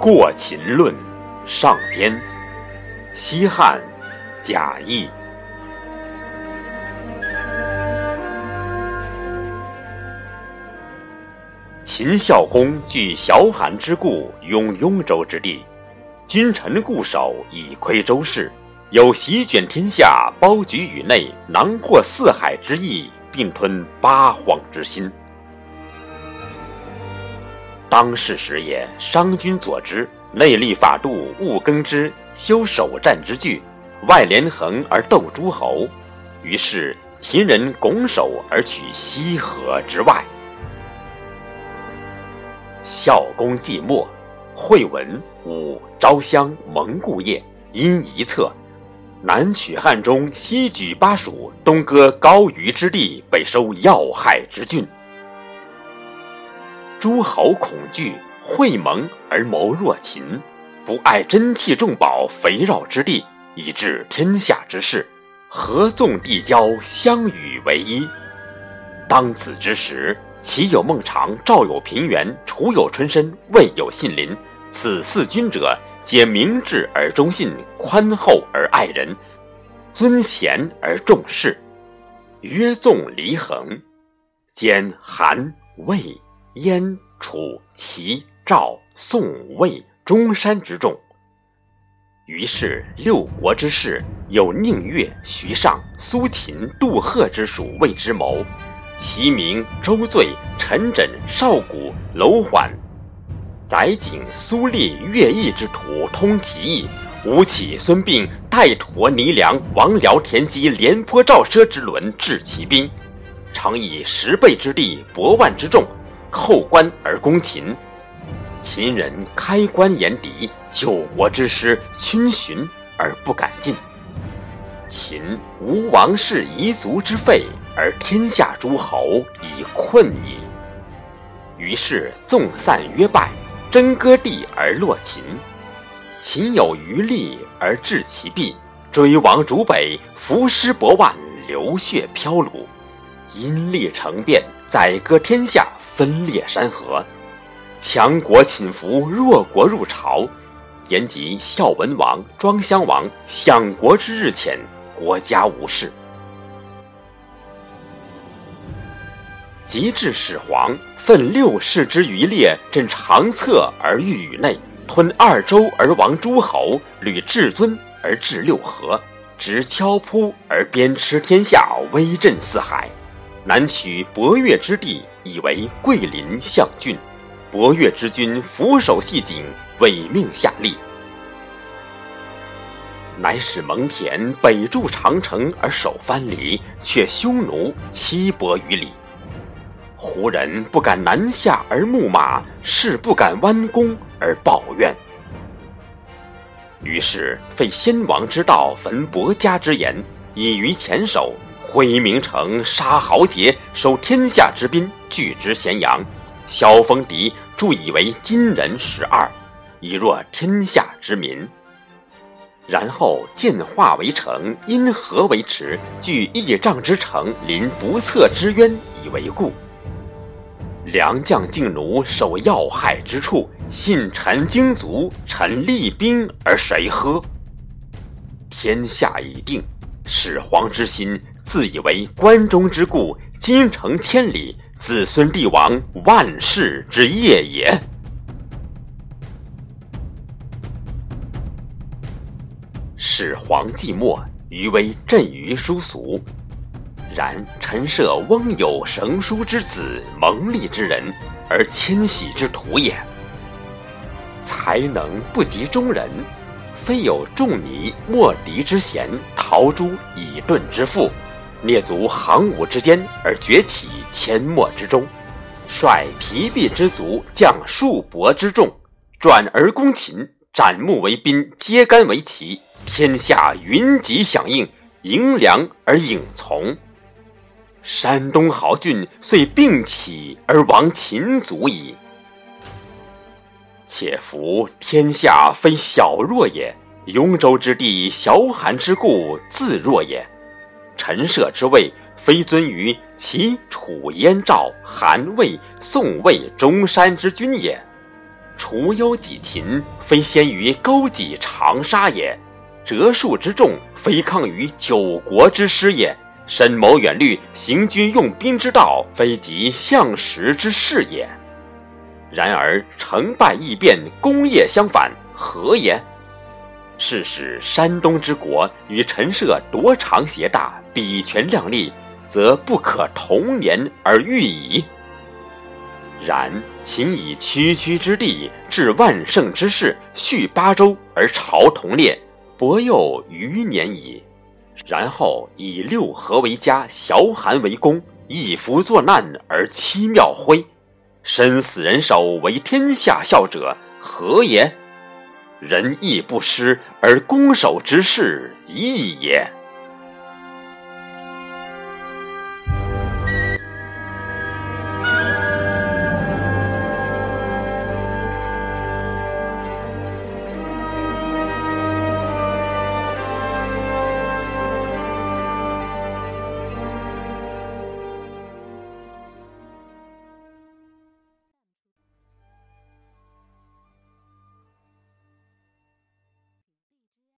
过秦论上篇，西汉贾谊。秦孝公据崤函之故，拥雍州之地，君臣固守，以窥周室，有席卷天下、包举宇内、囊括四海之意，并吞八荒之心。当世时也，商君佐之，内立法度，务耕之，修守战之具，外连横而斗诸侯。于是秦人拱手而取西河之外。孝公既没，惠文武昭襄蒙故业，因一策，南取汉中，西举巴蜀，东割高于之地，北收要害之郡。诸侯恐惧，会盟而谋弱秦，不爱珍器重宝、肥绕之地，以致天下之事，合纵递交，相与为一。当此之时，齐有孟尝，赵有平原，楚有春申，魏有信陵。此四君者，皆明智而忠信，宽厚而爱人，尊贤而重士，约纵离衡，兼韩魏。燕、楚、齐、赵、宋、魏、中山之众，于是六国之士有宁越、徐尚、苏秦、杜赫之属魏之谋，其名周醉、陈轸、邵谷、楼缓、载景、苏烈、乐毅之徒通其意，吴起、孙膑、戴佗、倪良、王僚、田忌、廉颇、赵奢之伦治其兵，常以十倍之地，百万之众。叩关而攻秦，秦人开关言敌，九国之师逡巡而不敢进。秦无王室遗族之废，而天下诸侯已困矣。于是纵散约败，争割地而落秦。秦有余力而制其弊，追王逐北，伏尸百万，流血飘橹，因利成变，宰割天下。分裂山河，强国侵服，弱国入朝，延及孝文王、庄襄王享国之日前，国家无事。及至始皇，奋六世之余烈，振长策而御宇内，吞二周而亡诸侯，履至尊而治六合，执敲扑而鞭笞天下，威震四海。南取博越之地，以为桂林相郡。博越之君俯首系颈，委命下吏。乃使蒙恬北筑长城而守藩篱，却匈奴七百余里。胡人不敢南下而牧马，士不敢弯弓而抱怨。于是废先王之道，焚伯家之言，以于前手。挥名城，杀豪杰，收天下之兵，拒之咸阳。萧峰敌铸以为金人十二，以若天下之民。然后建化为城，因河为池，据亿丈之城，临不测之渊，以为固。良将劲弩守要害之处，信臣精卒，臣厉兵，而谁喝？天下已定。始皇之心，自以为关中之固，京城千里，子孙帝王万世之业也。始皇既没，余威震于殊俗。然陈涉翁有绳书之子，蒙利之人，而迁徙之徒也。才能不及中人。非有仲尼、莫迪之贤，陶朱、以盾之富，灭足行伍之间而崛起阡陌之中，率疲弊之卒，将数帛之众，转而攻秦，斩木为兵，揭竿为旗，天下云集响应，迎粮而影从。山东豪俊遂并起而亡秦族矣。且夫天下非小弱也，雍州之地，崤函之固，自弱也。陈涉之位，非尊于齐、楚、燕、赵、韩、魏、宋、魏、中山之君也。除忧己秦，非先于勾稽长沙也；折数之众，非抗于九国之师也；深谋远虑，行军用兵之道，非及相识之事也。然而成败易变，功业相反，何也？是使山东之国与陈涉夺长挟大，比权量力，则不可同年而喻矣。然秦以区区之地置万乘之势，续八州而朝同列，伯幼余年矣。然后以六合为家，崤函为宫，一夫作难而七庙徽。身死人手，为天下笑者，何也？仁义不施而攻守之势异也。